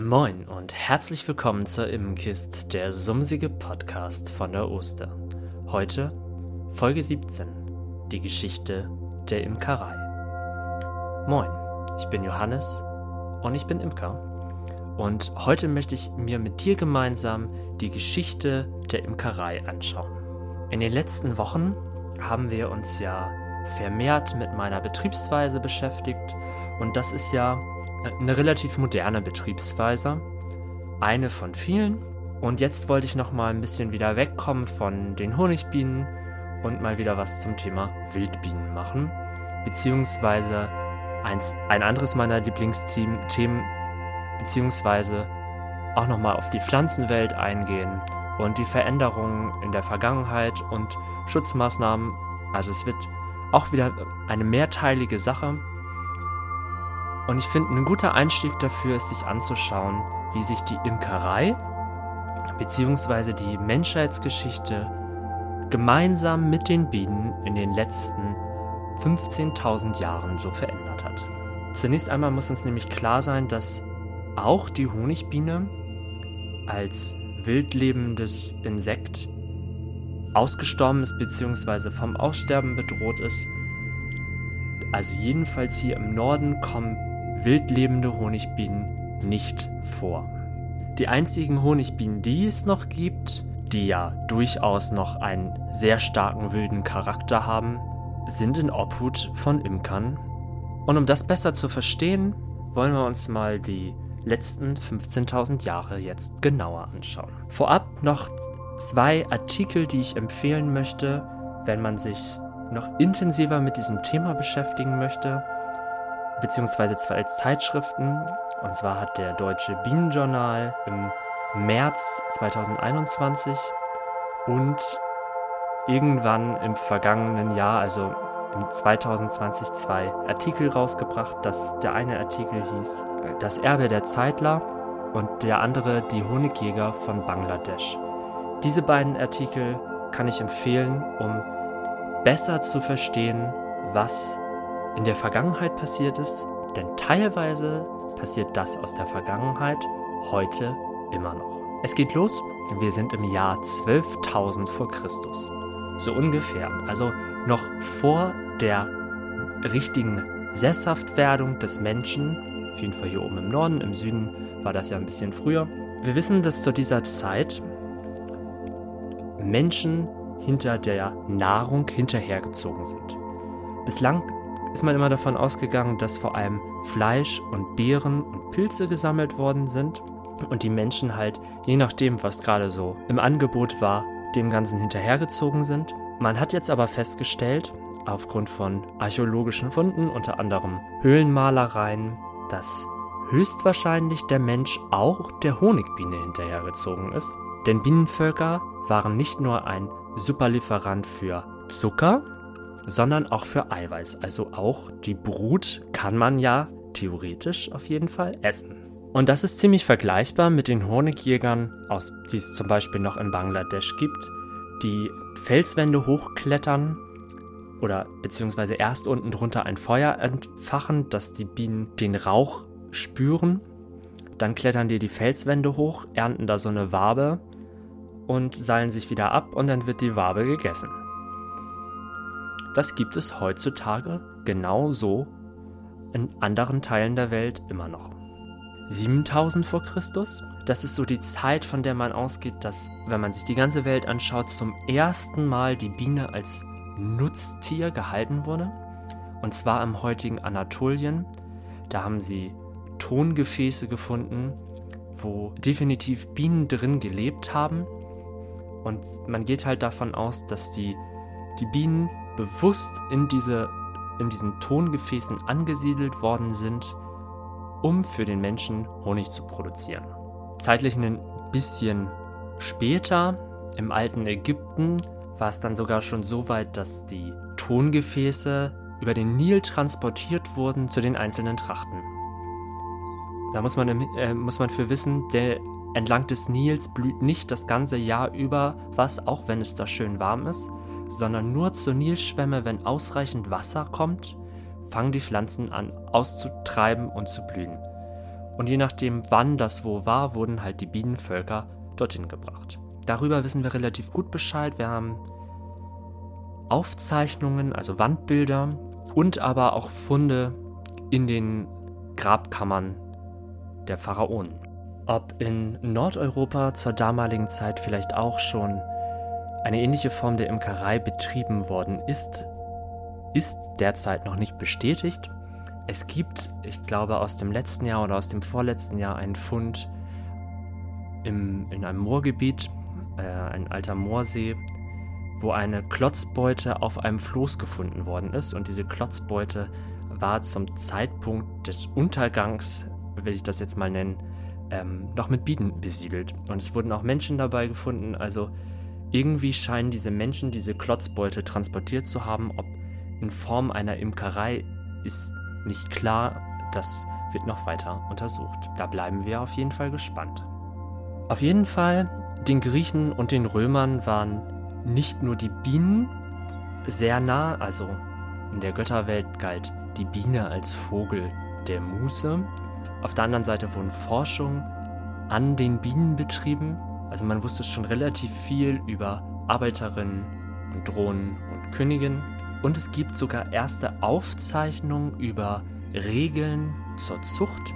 Moin und herzlich willkommen zur Immenkist, der sumsige Podcast von der Oster. Heute Folge 17, die Geschichte der Imkerei. Moin, ich bin Johannes und ich bin Imker. Und heute möchte ich mir mit dir gemeinsam die Geschichte der Imkerei anschauen. In den letzten Wochen haben wir uns ja vermehrt mit meiner Betriebsweise beschäftigt und das ist ja eine relativ moderne Betriebsweise. Eine von vielen. Und jetzt wollte ich noch mal ein bisschen wieder wegkommen von den Honigbienen und mal wieder was zum Thema Wildbienen machen. Beziehungsweise eins, ein anderes meiner Lieblingsthemen, beziehungsweise auch noch mal auf die Pflanzenwelt eingehen und die Veränderungen in der Vergangenheit und Schutzmaßnahmen. Also es wird auch wieder eine mehrteilige Sache. Und ich finde, ein guter Einstieg dafür ist, sich anzuschauen, wie sich die Imkerei bzw. die Menschheitsgeschichte gemeinsam mit den Bienen in den letzten 15.000 Jahren so verändert hat. Zunächst einmal muss uns nämlich klar sein, dass auch die Honigbiene als wildlebendes Insekt ausgestorben ist bzw. vom Aussterben bedroht ist. Also jedenfalls hier im Norden kommen wildlebende Honigbienen nicht vor. Die einzigen Honigbienen, die es noch gibt, die ja durchaus noch einen sehr starken wilden Charakter haben, sind in Obhut von Imkern. Und um das besser zu verstehen, wollen wir uns mal die letzten 15.000 Jahre jetzt genauer anschauen. Vorab noch zwei Artikel, die ich empfehlen möchte, wenn man sich noch intensiver mit diesem Thema beschäftigen möchte beziehungsweise zwei Zeitschriften. Und zwar hat der Deutsche Bienenjournal im März 2021 und irgendwann im vergangenen Jahr, also im 2020, zwei Artikel rausgebracht. Das, der eine Artikel hieß Das Erbe der Zeitler und der andere Die Honigjäger von Bangladesch. Diese beiden Artikel kann ich empfehlen, um besser zu verstehen, was in der Vergangenheit passiert ist, denn teilweise passiert das aus der Vergangenheit heute immer noch. Es geht los, wir sind im Jahr 12.000 vor Christus. So ungefähr, also noch vor der richtigen Sesshaftwerdung des Menschen, auf jeden Fall hier oben im Norden, im Süden war das ja ein bisschen früher. Wir wissen, dass zu dieser Zeit Menschen hinter der Nahrung hinterhergezogen sind. Bislang ist man immer davon ausgegangen, dass vor allem Fleisch und Beeren und Pilze gesammelt worden sind und die Menschen halt, je nachdem, was gerade so im Angebot war, dem Ganzen hinterhergezogen sind. Man hat jetzt aber festgestellt, aufgrund von archäologischen Funden, unter anderem Höhlenmalereien, dass höchstwahrscheinlich der Mensch auch der Honigbiene hinterhergezogen ist. Denn Bienenvölker waren nicht nur ein Superlieferant für Zucker, sondern auch für Eiweiß. Also auch die Brut kann man ja theoretisch auf jeden Fall essen. Und das ist ziemlich vergleichbar mit den Honigjägern, aus, die es zum Beispiel noch in Bangladesch gibt, die Felswände hochklettern oder beziehungsweise erst unten drunter ein Feuer entfachen, dass die Bienen den Rauch spüren. Dann klettern die die Felswände hoch, ernten da so eine Wabe und seilen sich wieder ab und dann wird die Wabe gegessen. Das gibt es heutzutage genauso in anderen Teilen der Welt immer noch. 7000 vor Christus, das ist so die Zeit, von der man ausgeht, dass, wenn man sich die ganze Welt anschaut, zum ersten Mal die Biene als Nutztier gehalten wurde. Und zwar im heutigen Anatolien. Da haben sie Tongefäße gefunden, wo definitiv Bienen drin gelebt haben. Und man geht halt davon aus, dass die, die Bienen bewusst in, diese, in diesen Tongefäßen angesiedelt worden sind, um für den Menschen Honig zu produzieren. Zeitlich ein bisschen später, im alten Ägypten, war es dann sogar schon so weit, dass die Tongefäße über den Nil transportiert wurden zu den einzelnen Trachten. Da muss man, äh, muss man für wissen, der entlang des Nils blüht nicht das ganze Jahr über was, auch wenn es da schön warm ist, sondern nur zur Nilschwemme, wenn ausreichend Wasser kommt, fangen die Pflanzen an auszutreiben und zu blühen. Und je nachdem, wann das wo war, wurden halt die Bienenvölker dorthin gebracht. Darüber wissen wir relativ gut Bescheid. Wir haben Aufzeichnungen, also Wandbilder und aber auch Funde in den Grabkammern der Pharaonen. Ob in Nordeuropa zur damaligen Zeit vielleicht auch schon eine ähnliche Form der Imkerei betrieben worden ist, ist derzeit noch nicht bestätigt. Es gibt, ich glaube, aus dem letzten Jahr oder aus dem vorletzten Jahr einen Fund im, in einem Moorgebiet, äh, ein alter Moorsee, wo eine Klotzbeute auf einem Floß gefunden worden ist. Und diese Klotzbeute war zum Zeitpunkt des Untergangs, will ich das jetzt mal nennen, ähm, noch mit Bienen besiedelt. Und es wurden auch Menschen dabei gefunden. Also irgendwie scheinen diese Menschen diese Klotzbeute transportiert zu haben. Ob in Form einer Imkerei ist nicht klar. Das wird noch weiter untersucht. Da bleiben wir auf jeden Fall gespannt. Auf jeden Fall, den Griechen und den Römern waren nicht nur die Bienen sehr nah, also in der Götterwelt galt die Biene als Vogel der Muße. Auf der anderen Seite wurden Forschungen an den Bienen betrieben. Also man wusste schon relativ viel über Arbeiterinnen und Drohnen und Königinnen. Und es gibt sogar erste Aufzeichnungen über Regeln zur Zucht.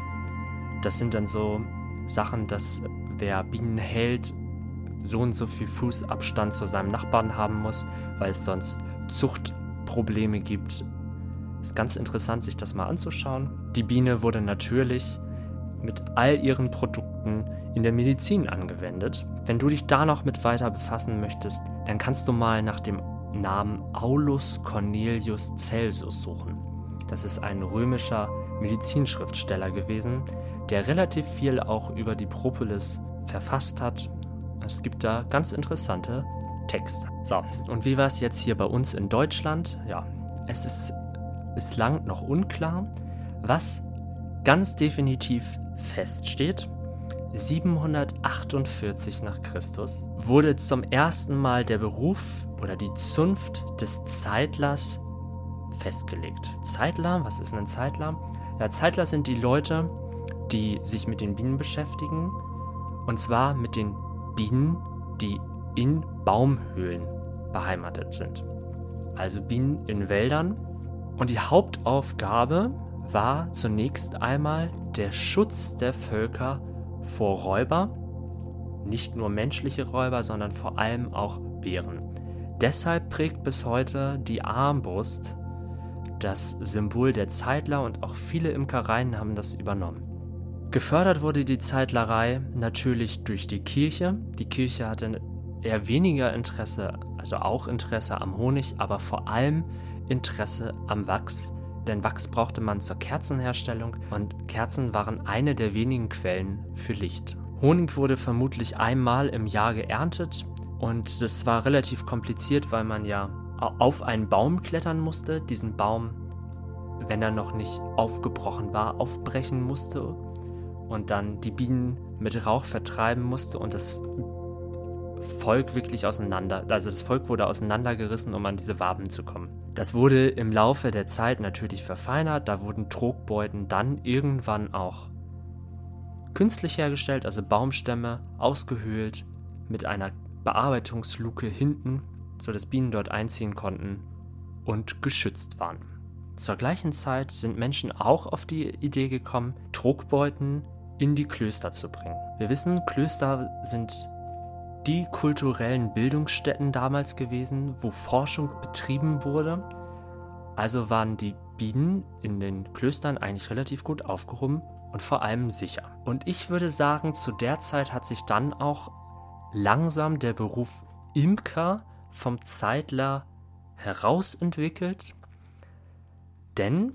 Das sind dann so Sachen, dass wer Bienen hält, so und so viel Fußabstand zu seinem Nachbarn haben muss, weil es sonst Zuchtprobleme gibt. Ist ganz interessant, sich das mal anzuschauen. Die Biene wurde natürlich mit all ihren Produkten in der Medizin angewendet. Wenn du dich da noch mit weiter befassen möchtest, dann kannst du mal nach dem Namen Aulus Cornelius Celsus suchen. Das ist ein römischer Medizinschriftsteller gewesen, der relativ viel auch über die Propolis verfasst hat. Es gibt da ganz interessante Texte. So, und wie war es jetzt hier bei uns in Deutschland? Ja, es ist bislang noch unklar, was ganz definitiv feststeht. 748 nach Christus wurde zum ersten Mal der Beruf oder die Zunft des Zeitlers festgelegt. Zeitler, was ist ein Zeitler? Ja, Zeitler sind die Leute, die sich mit den Bienen beschäftigen. Und zwar mit den Bienen, die in Baumhöhlen beheimatet sind. Also Bienen in Wäldern. Und die Hauptaufgabe war zunächst einmal der Schutz der Völker vor Räuber. Nicht nur menschliche Räuber, sondern vor allem auch Bären. Deshalb prägt bis heute die Armbrust das Symbol der Zeitler und auch viele Imkereien haben das übernommen. Gefördert wurde die Zeitlerei natürlich durch die Kirche. Die Kirche hatte eher weniger Interesse, also auch Interesse am Honig, aber vor allem Interesse am Wachs. Denn Wachs brauchte man zur Kerzenherstellung und Kerzen waren eine der wenigen Quellen für Licht. Honig wurde vermutlich einmal im Jahr geerntet und das war relativ kompliziert, weil man ja auf einen Baum klettern musste, diesen Baum, wenn er noch nicht aufgebrochen war, aufbrechen musste und dann die Bienen mit Rauch vertreiben musste und das Volk wirklich auseinander, also das Volk wurde auseinandergerissen, um an diese Waben zu kommen. Das wurde im Laufe der Zeit natürlich verfeinert, da wurden Trogbeuten dann irgendwann auch künstlich hergestellt, also Baumstämme ausgehöhlt mit einer Bearbeitungsluke hinten sodass Bienen dort einziehen konnten und geschützt waren. Zur gleichen Zeit sind Menschen auch auf die Idee gekommen, Trogbeuten in die Klöster zu bringen. Wir wissen, Klöster sind die kulturellen Bildungsstätten damals gewesen, wo Forschung betrieben wurde. Also waren die Bienen in den Klöstern eigentlich relativ gut aufgehoben und vor allem sicher. Und ich würde sagen, zu der Zeit hat sich dann auch langsam der Beruf Imker vom Zeitler herausentwickelt, denn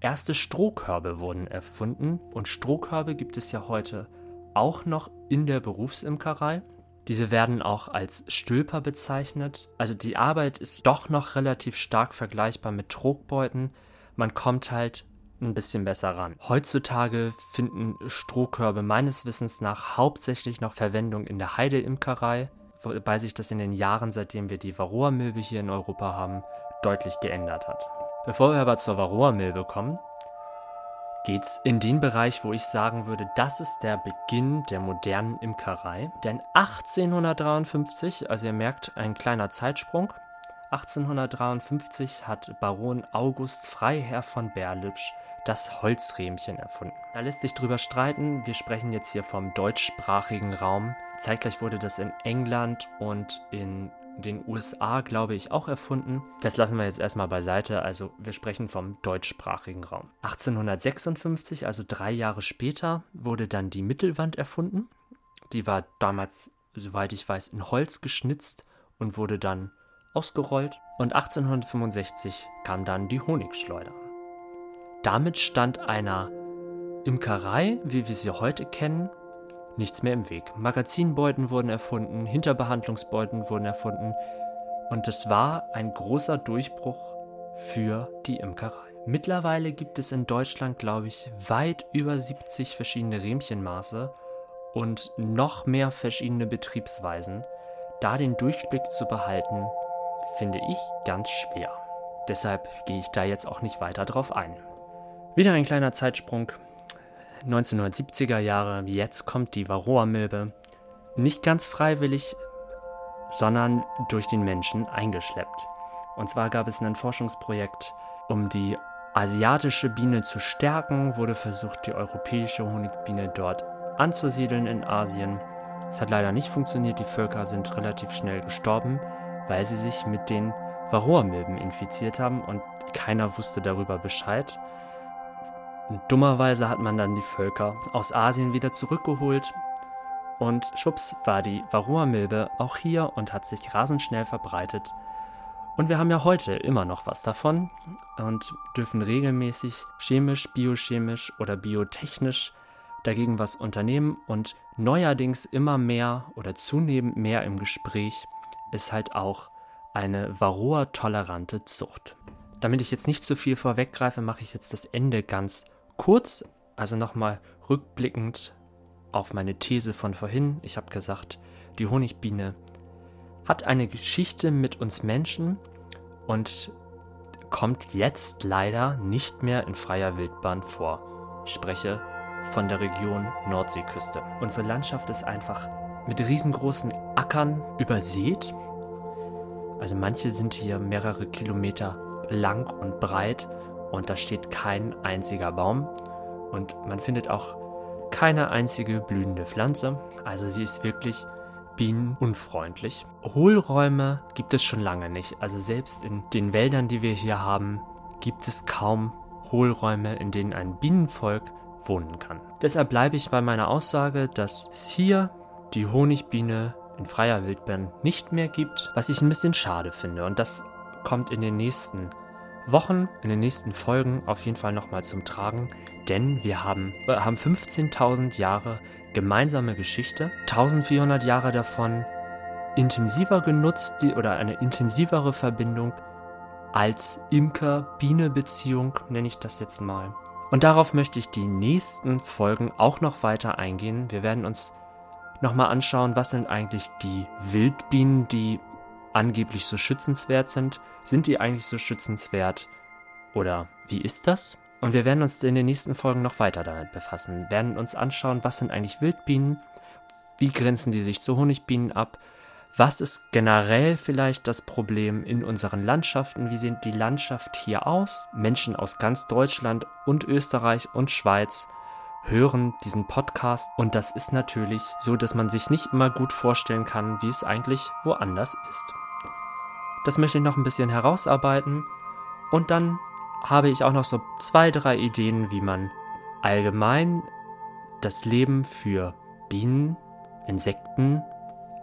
erste Strohkörbe wurden erfunden und Strohkörbe gibt es ja heute auch noch in der Berufsimkerei. Diese werden auch als Stülper bezeichnet. Also die Arbeit ist doch noch relativ stark vergleichbar mit Trogbeuten. Man kommt halt ein bisschen besser ran. Heutzutage finden Strohkörbe meines Wissens nach hauptsächlich noch Verwendung in der Heideimkerei wobei sich das in den Jahren, seitdem wir die Varroa-Milbe hier in Europa haben, deutlich geändert hat. Bevor wir aber zur Varroa-Milbe kommen, geht es in den Bereich, wo ich sagen würde, das ist der Beginn der modernen Imkerei. Denn 1853, also ihr merkt, ein kleiner Zeitsprung, 1853 hat Baron August Freiherr von Berlipsch das Holzrähmchen erfunden. Da lässt sich drüber streiten. Wir sprechen jetzt hier vom deutschsprachigen Raum. Zeitgleich wurde das in England und in den USA, glaube ich, auch erfunden. Das lassen wir jetzt erstmal beiseite. Also wir sprechen vom deutschsprachigen Raum. 1856, also drei Jahre später, wurde dann die Mittelwand erfunden. Die war damals, soweit ich weiß, in Holz geschnitzt und wurde dann ausgerollt. Und 1865 kam dann die Honigschleuder. Damit stand einer Imkerei, wie wir sie heute kennen, nichts mehr im Weg. Magazinbeuten wurden erfunden, Hinterbehandlungsbeuten wurden erfunden und es war ein großer Durchbruch für die Imkerei. Mittlerweile gibt es in Deutschland, glaube ich, weit über 70 verschiedene Rähmchenmaße und noch mehr verschiedene Betriebsweisen. Da den Durchblick zu behalten, finde ich ganz schwer. Deshalb gehe ich da jetzt auch nicht weiter drauf ein. Wieder ein kleiner Zeitsprung 1970er Jahre, jetzt kommt die Varroa-Milbe, nicht ganz freiwillig, sondern durch den Menschen eingeschleppt. Und zwar gab es ein Forschungsprojekt, um die asiatische Biene zu stärken, wurde versucht, die europäische Honigbiene dort anzusiedeln in Asien. Es hat leider nicht funktioniert, die Völker sind relativ schnell gestorben, weil sie sich mit den Varroa-Milben infiziert haben und keiner wusste darüber Bescheid. Und dummerweise hat man dann die Völker aus Asien wieder zurückgeholt und schwupps war die Varroa-Milbe auch hier und hat sich rasend schnell verbreitet. Und wir haben ja heute immer noch was davon und dürfen regelmäßig chemisch, biochemisch oder biotechnisch dagegen was unternehmen und neuerdings immer mehr oder zunehmend mehr im Gespräch ist halt auch eine Varroa-tolerante Zucht. Damit ich jetzt nicht zu viel vorweggreife, mache ich jetzt das Ende ganz kurz, also nochmal rückblickend auf meine These von vorhin. Ich habe gesagt, die Honigbiene hat eine Geschichte mit uns Menschen und kommt jetzt leider nicht mehr in freier Wildbahn vor. Ich spreche von der Region Nordseeküste. Unsere Landschaft ist einfach mit riesengroßen Ackern übersät. Also manche sind hier mehrere Kilometer lang und breit und da steht kein einziger Baum und man findet auch keine einzige blühende Pflanze. Also sie ist wirklich bienenunfreundlich. Hohlräume gibt es schon lange nicht. Also selbst in den Wäldern, die wir hier haben, gibt es kaum Hohlräume, in denen ein Bienenvolk wohnen kann. Deshalb bleibe ich bei meiner Aussage, dass es hier die Honigbiene in freier Wildbahn nicht mehr gibt, was ich ein bisschen schade finde. Und das kommt in den nächsten Wochen, in den nächsten Folgen auf jeden Fall nochmal zum Tragen, denn wir haben, äh, haben 15.000 Jahre gemeinsame Geschichte, 1400 Jahre davon intensiver genutzt die, oder eine intensivere Verbindung als Imker-Biene-Beziehung, nenne ich das jetzt mal. Und darauf möchte ich die nächsten Folgen auch noch weiter eingehen. Wir werden uns nochmal anschauen, was sind eigentlich die Wildbienen, die angeblich so schützenswert sind. Sind die eigentlich so schützenswert? Oder wie ist das? Und wir werden uns in den nächsten Folgen noch weiter damit befassen, werden uns anschauen, was sind eigentlich Wildbienen, wie grenzen die sich zu Honigbienen ab, was ist generell vielleicht das Problem in unseren Landschaften, wie sieht die Landschaft hier aus. Menschen aus ganz Deutschland und Österreich und Schweiz hören diesen Podcast und das ist natürlich so, dass man sich nicht immer gut vorstellen kann, wie es eigentlich woanders ist. Das möchte ich noch ein bisschen herausarbeiten und dann habe ich auch noch so zwei, drei Ideen, wie man allgemein das Leben für Bienen, Insekten,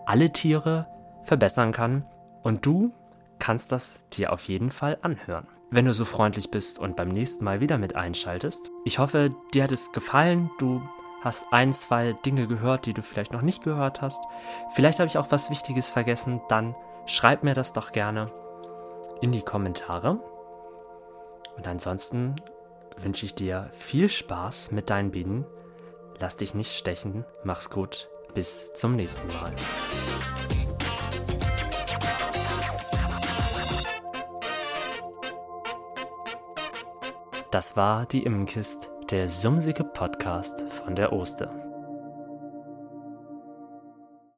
alle Tiere verbessern kann und du kannst das dir auf jeden Fall anhören wenn du so freundlich bist und beim nächsten Mal wieder mit einschaltest. Ich hoffe, dir hat es gefallen. Du hast ein, zwei Dinge gehört, die du vielleicht noch nicht gehört hast. Vielleicht habe ich auch was Wichtiges vergessen. Dann schreib mir das doch gerne in die Kommentare. Und ansonsten wünsche ich dir viel Spaß mit deinen Bienen. Lass dich nicht stechen. Mach's gut. Bis zum nächsten Mal. Das war die Immenkist, der sumsige Podcast von der Oster.